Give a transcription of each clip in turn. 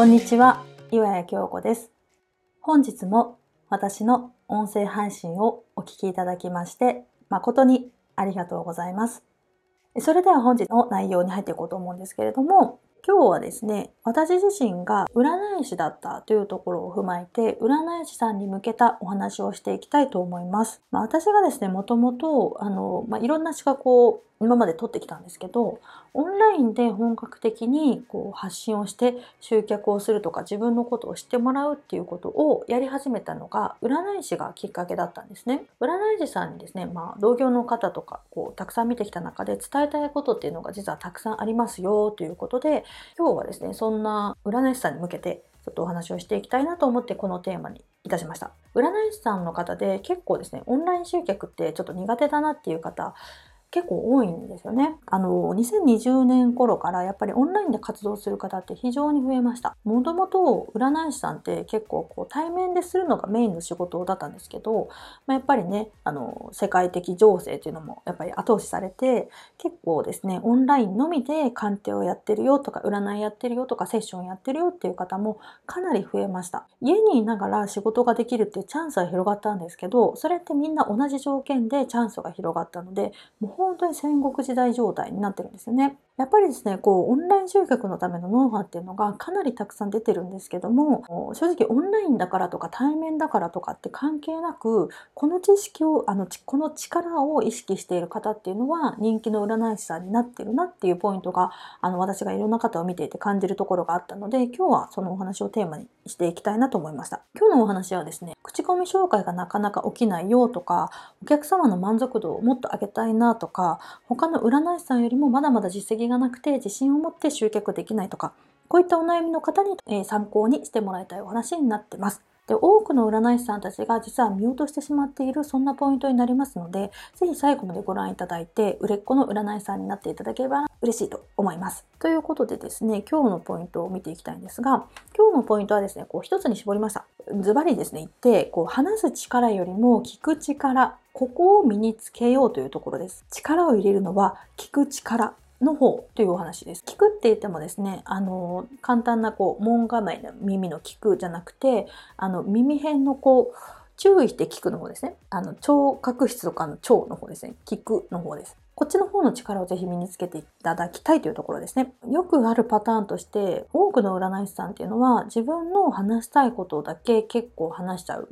こんにちは、岩谷京子です。本日も私の音声配信をお聞きいただきまして、誠にありがとうございます。それでは本日の内容に入っていこうと思うんですけれども、今日はですね、私自身が占い師だったというところを踏まえて、占い師さんに向けたお話をしていきたいと思います。まあ、私がですね、もともと、あの、まあ、いろんな資格を今まで取ってきたんですけど、オンラインで本格的にこう発信をして集客をするとか自分のことを知ってもらうっていうことをやり始めたのが占い師がきっかけだったんですね。占い師さんにですね、まあ同業の方とかこうたくさん見てきた中で伝えたいことっていうのが実はたくさんありますよということで今日はですね、そんな占い師さんに向けてちょっとお話をしていきたいなと思ってこのテーマにいたしました。占い師さんの方で結構ですね、オンライン集客ってちょっと苦手だなっていう方結構多いんですよね。あの、2020年頃からやっぱりオンラインで活動する方って非常に増えました。もともと占い師さんって結構こう対面でするのがメインの仕事だったんですけど、まあ、やっぱりね、あの、世界的情勢っていうのもやっぱり後押しされて、結構ですね、オンラインのみで鑑定をやってるよとか、占いやってるよとか、セッションやってるよっていう方もかなり増えました。家にいながら仕事ができるっていうチャンスは広がったんですけど、それってみんな同じ条件でチャンスが広がったので、もう本当に戦国時代状態になってるんですよね。やっぱりですね、こう、オンライン集客のためのノウハウっていうのがかなりたくさん出てるんですけども、正直オンラインだからとか対面だからとかって関係なく、この知識を、あの、この力を意識している方っていうのは人気の占い師さんになってるなっていうポイントが、あの、私がいろんな方を見ていて感じるところがあったので、今日はそのお話をテーマにしていきたいなと思いました。今日のお話はですね、口コミ紹介がなかなか起きないよとか、お客様の満足度をもっと上げたいなとか、他の占い師さんよりもまだまだ実績がなくて自信を持って集客できないとか、こういったお悩みの方に、え参考にしてもらいたいお話になってます。で多くの占い師さんたちが実は見落としてしまっているそんなポイントになりますので、ぜひ最後までご覧いただいて、売れっ子の占い師さんになっていただければ嬉しいと思います。ということでですね、今日のポイントを見ていきたいんですが、今日のポイントはですね、こう一つに絞りました。ズバリですね、言って、こう話す力よりも聞く力、ここを身につけようというところです。力を入れるのは聞く力の方というお話です。聞くって言ってもですね、あの、簡単なこう、門構えの耳の聞くじゃなくて、あの、耳辺のこう、注意して聞くの方ですね。あの、聴覚室とかの聴の方ですね。聞くの方です。こっちの方の力をぜひ身につけていただきたいというところですね。よくあるパターンとして、多くの占い師さんっていうのは、自分の話したいことだけ結構話しちゃう。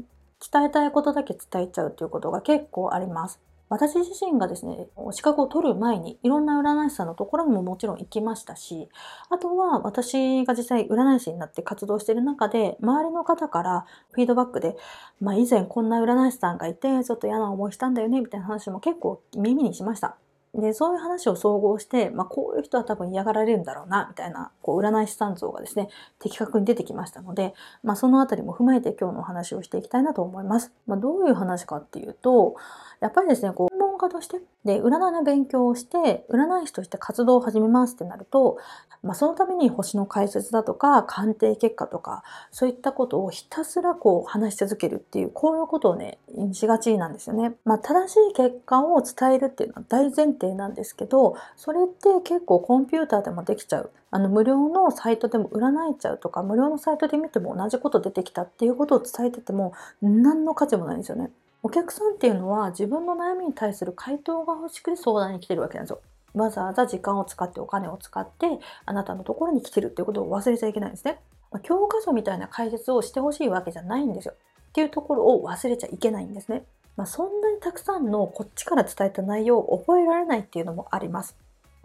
伝えたいことだけ伝えちゃうということが結構あります。私自身がですね、資格を取る前にいろんな占い師さんのところにももちろん行きましたし、あとは私が実際占い師になって活動している中で、周りの方からフィードバックで、まあ以前こんな占い師さんがいて、ちょっと嫌な思いしたんだよね、みたいな話も結構耳にしました。で、そういう話を総合して、まあこういう人は多分嫌がられるんだろうな、みたいな、こう占い師さん像がですね、的確に出てきましたので、まあそのあたりも踏まえて今日のお話をしていきたいなと思います。まあどういう話かっていうと、やっぱりですね、こう、専門家として、で、占いの勉強をして、占い師として活動を始めますってなると、まあ、そのために星の解説だとか、鑑定結果とか、そういったことをひたすらこう話し続けるっていう、こういうことをね、しがちなんですよね。まあ、正しい結果を伝えるっていうのは大前提なんですけど、それって結構コンピューターでもできちゃう。あの、無料のサイトでも占えちゃうとか、無料のサイトで見ても同じこと出てきたっていうことを伝えてても、何の価値もないんですよね。お客さんっていうのは自分の悩みに対する回答が欲しくて相談に来てるわけなんですよ。わざわざ時間を使ってお金を使ってあなたのところに来てるっていうことを忘れちゃいけないんですね。まあ、教科書みたいな解説をしてほしいわけじゃないんですよ。っていうところを忘れちゃいけないんですね。まあ、そんなにたくさんのこっちから伝えた内容を覚えられないっていうのもあります。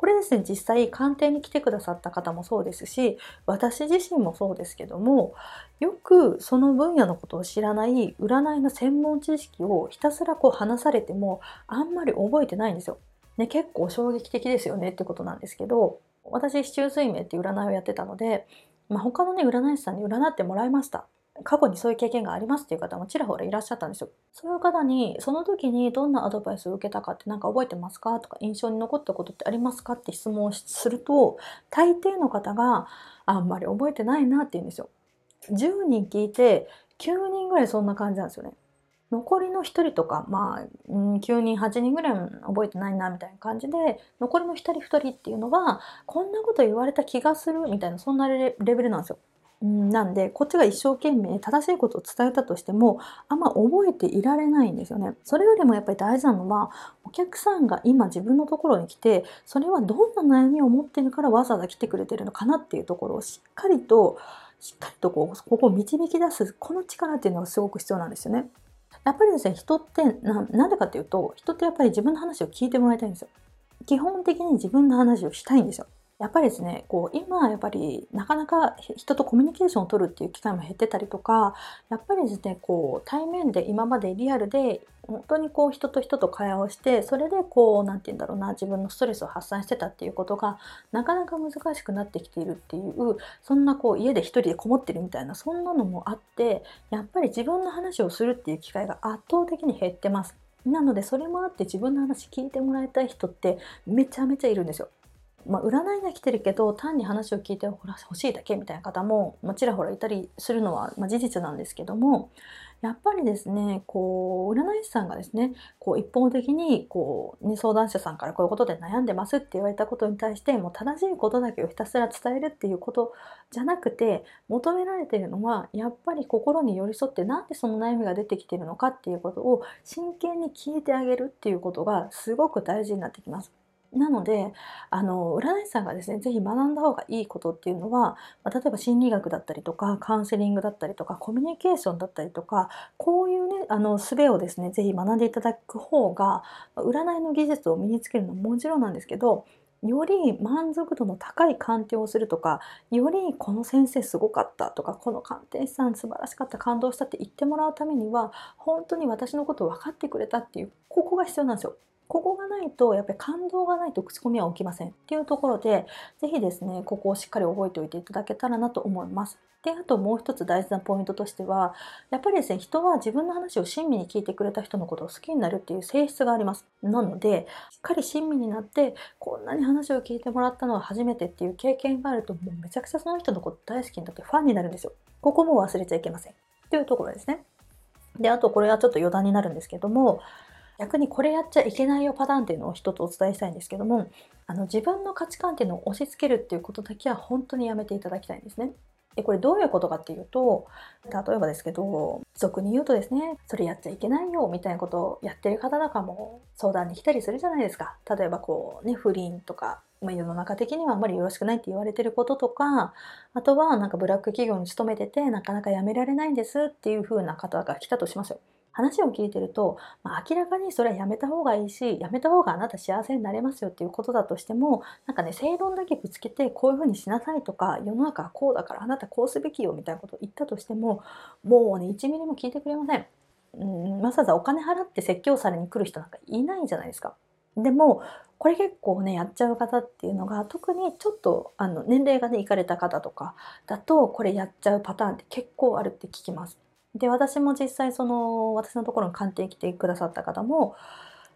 これですね、実際鑑定に来てくださった方もそうですし、私自身もそうですけども、よくその分野のことを知らない占いの専門知識をひたすらこう話されてもあんまり覚えてないんですよ。ね、結構衝撃的ですよねってことなんですけど、私、市中水明って占いをやってたので、まあ、他のね、占い師さんに占ってもらいました。過去にそういう経験がありますっていう方もちらほらいらっしゃったんですよ。そういう方に、その時にどんなアドバイスを受けたかってなんか覚えてますかとか、印象に残ったことってありますかって質問をすると、大抵の方があんまり覚えてないなって言うんですよ。10人聞いて、9人ぐらいそんな感じなんですよね。残りの1人とか、まあ、9人、8人ぐらい覚えてないな、みたいな感じで、残りの1人、2人っていうのは、こんなこと言われた気がする、みたいな、そんなレベルなんですよ。なんで、こっちが一生懸命正しいことを伝えたとしても、あんま覚えていられないんですよね。それよりもやっぱり大事なのは、お客さんが今自分のところに来て、それはどんな悩みを持ってるからわざわざ来てくれてるのかなっていうところをしっかりと、しっかりとこう、ここを導き出す、この力っていうのがすごく必要なんですよね。やっぱりですね、人ってな、なんでかっていうと、人ってやっぱり自分の話を聞いてもらいたいんですよ。基本的に自分の話をしたいんですよ。やっぱりですね、こう今やっぱりなかなか人とコミュニケーションを取るっていう機会も減ってたりとか、やっぱりですね、こう対面で今までリアルで本当にこう人と人と会話をして、それでこう、なんて言うんだろうな、自分のストレスを発散してたっていうことがなかなか難しくなってきているっていう、そんなこう家で一人でこもってるみたいな、そんなのもあって、やっぱり自分の話をするっていう機会が圧倒的に減ってます。なのでそれもあって自分の話聞いてもらいたい人ってめちゃめちゃいるんですよ。まあ、占いが来てるけど単に話を聞いて欲しいだけみたいな方も、まあ、ちらほらいたりするのは、まあ、事実なんですけどもやっぱりですねこう占い師さんがですねこう一方的にこう、ね、相談者さんからこういうことで悩んでますって言われたことに対してもう正しいことだけをひたすら伝えるっていうことじゃなくて求められてるのはやっぱり心に寄り添ってなんでその悩みが出てきてるのかっていうことを真剣に聞いてあげるっていうことがすごく大事になってきます。なのであの占い師さんがですね是非学んだ方がいいことっていうのは、ま、例えば心理学だったりとかカウンセリングだったりとかコミュニケーションだったりとかこういうねあの術をですね是非学んでいただく方が占いの技術を身につけるのももちろんなんですけどより満足度の高い鑑定をするとかよりこの先生すごかったとかこの鑑定士さん素晴らしかった感動したって言ってもらうためには本当に私のことを分かってくれたっていうここが必要なんですよ。ここがないと、やっぱり感動がないと口コミは起きませんっていうところで、ぜひですね、ここをしっかり覚えておいていただけたらなと思います。で、あともう一つ大事なポイントとしては、やっぱりですね、人は自分の話を親身に聞いてくれた人のことを好きになるっていう性質があります。なので、しっかり親身になって、こんなに話を聞いてもらったのは初めてっていう経験があると、もうめちゃくちゃその人のこと大好きになってファンになるんですよ。ここも忘れちゃいけません。っていうところですね。で、あとこれはちょっと余談になるんですけども、逆にこれやっちゃいけないよパターンっていうのを一つお伝えしたいんですけどもあの自分の価値観っていうのを押し付けるっていうことだけは本当にやめていただきたいんですね。でこれどういうことかっていうと例えばですけど俗に言うとですねそれやっちゃいけないよみたいなことをやってる方とかも相談に来たりするじゃないですか例えばこうね不倫とか、ま、世の中的にはあんまりよろしくないって言われてることとかあとはなんかブラック企業に勤めててなかなか辞められないんですっていう風な方が来たとしますよ。話を聞いてると、まあ、明らかにそれはやめた方がいいしやめた方があなた幸せになれますよっていうことだとしてもなんかね正論だけぶつけてこういうふうにしなさいとか世の中はこうだからあなたこうすべきよみたいなことを言ったとしてももうね1ミリも聞いてくれません。うん、わざわざお金払って説教されに来る人なんかいないじゃないですか。でもこれ結構ねやっちゃう方っていうのが特にちょっとあの年齢がねいかれた方とかだとこれやっちゃうパターンって結構あるって聞きます。で私も実際その私のところに鑑定来てくださった方も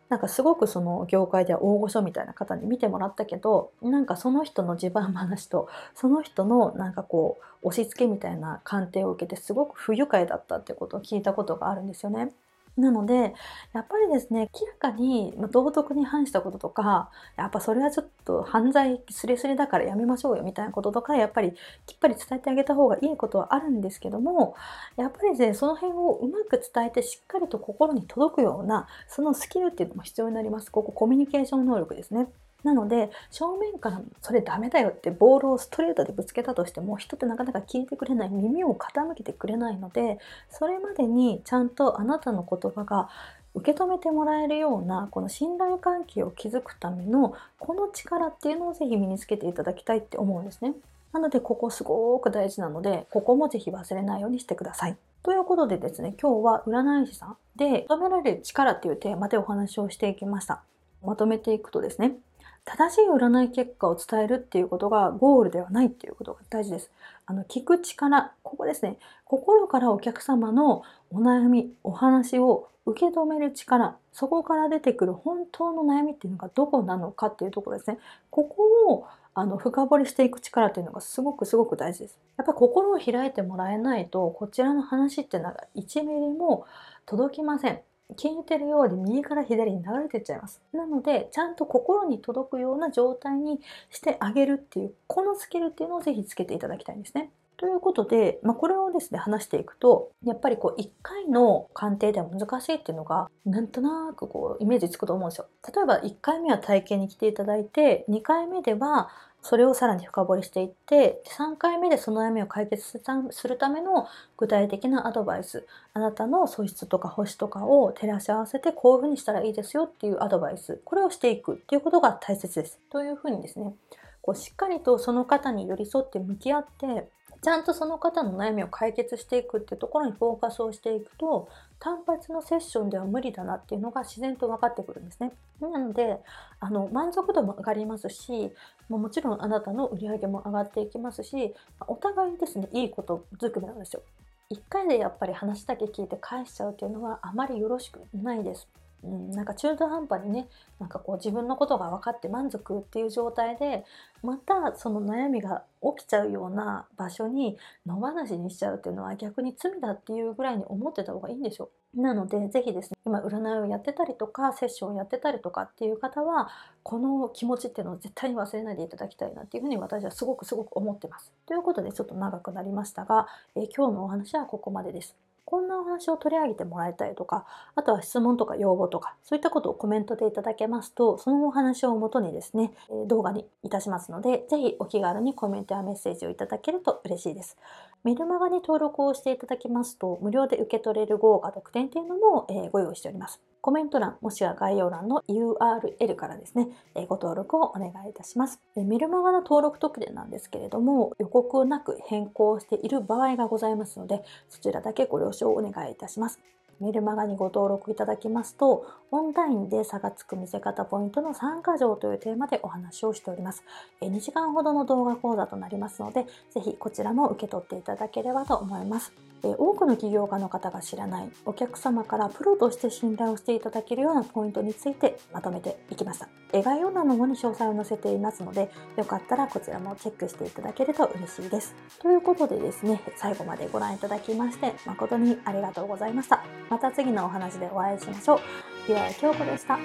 なんかすごくその業界では大御所みたいな方に見てもらったけどなんかその人の自慢話とその人のなんかこう押し付けみたいな鑑定を受けてすごく不愉快だったってことを聞いたことがあるんですよね。なので、やっぱりですね、明らかに道徳に反したこととか、やっぱそれはちょっと犯罪すれすれだからやめましょうよみたいなこととか、やっぱりきっぱり伝えてあげた方がいいことはあるんですけども、やっぱりですね、その辺をうまく伝えてしっかりと心に届くような、そのスキルっていうのも必要になります。ここコミュニケーション能力ですね。なので正面からそれダメだよってボールをストレートでぶつけたとしても人ってなかなか聞いてくれない耳を傾けてくれないのでそれまでにちゃんとあなたの言葉が受け止めてもらえるようなこの信頼関係を築くためのこの力っていうのをぜひ身につけていただきたいって思うんですね。なのでここすごく大事なのでここもぜひ忘れないようにしてください。ということでですね今日は占い師さんで求められる力っていうテーマでお話をしていきました。まとめていくとですね正しい占い結果を伝えるっていうことがゴールではないっていうことが大事です。あの、聞く力、ここですね。心からお客様のお悩み、お話を受け止める力、そこから出てくる本当の悩みっていうのがどこなのかっていうところですね。ここをあの深掘りしていく力というのがすごくすごく大事です。やっぱり心を開いてもらえないとこちらの話っていうのが1ミリも届きません。聞いてるように右から左に流れてっちゃいます。なので、ちゃんと心に届くような状態にしてあげるっていう、このスキルっていうのをぜひつけていただきたいんですね。ということで、まあ、これをですね、話していくと、やっぱりこう、1回の鑑定では難しいっていうのが、なんとなくこう、イメージつくと思うんですよ。例えば、1回目は体験に来ていただいて、2回目では、それをさらに深掘りしていって3回目でその悩みを解決するための具体的なアドバイスあなたの素質とか星とかを照らし合わせてこういうふうにしたらいいですよっていうアドバイスこれをしていくっていうことが大切です。というふうにですねこうしっかりとその方に寄り添って向き合ってちゃんとその方の悩みを解決していくっていうところにフォーカスをしていくと単発のセッションでは無理だなっていうのが自然と分かってくるんですね。なのであの満足度も上がりますしもちろんあなたの売り上げも上がっていきますしお互いですねいいことづくめなんですよ。1回でやっぱり話だけ聞いて返しちゃうっていうのはあまりよろしくないです。うん、なんか中途半端にねなんかこう自分のことが分かって満足っていう状態でまたその悩みが起きちゃうような場所に野放しにしちゃうっていうのは逆に罪だっていうぐらいに思ってた方がいいんでしょうなので是非ですね今占いをやってたりとかセッションをやってたりとかっていう方はこの気持ちっていうのを絶対に忘れないでいただきたいなっていうふうに私はすごくすごく思ってます。ということでちょっと長くなりましたが、えー、今日のお話はここまでです。こんなお話を取り上げてもらいたいとか、あとは質問とか要望とか、そういったことをコメントでいただけますと、そのお話をもとにですね、動画にいたしますので、ぜひお気軽にコメントやメッセージをいただけると嬉しいです。メルマガに登録をしていただきますと、無料で受け取れる豪華特典というのも、えご用意しております。コメント欄もしくは概要欄の URL からですね、えご登録をお願いいたします。えメルマガの登録特典なんですけれども、予告なく変更している場合がございますので、そちらだけご了承をお願いいたします。メルマガにご登録いただきますと、オンラインで差がつく見せ方ポイントの参加条というテーマでお話をしております。2時間ほどの動画講座となりますので、ぜひこちらも受け取っていただければと思います。多くの起業家の方が知らないお客様からプロとして信頼をしていただけるようなポイントについてまとめていきました。概要欄の方に詳細を載せていますので、よかったらこちらもチェックしていただけると嬉しいです。ということでですね、最後までご覧いただきまして誠にありがとうございました。また次のお話でお会いしましょう。岩井京子でした。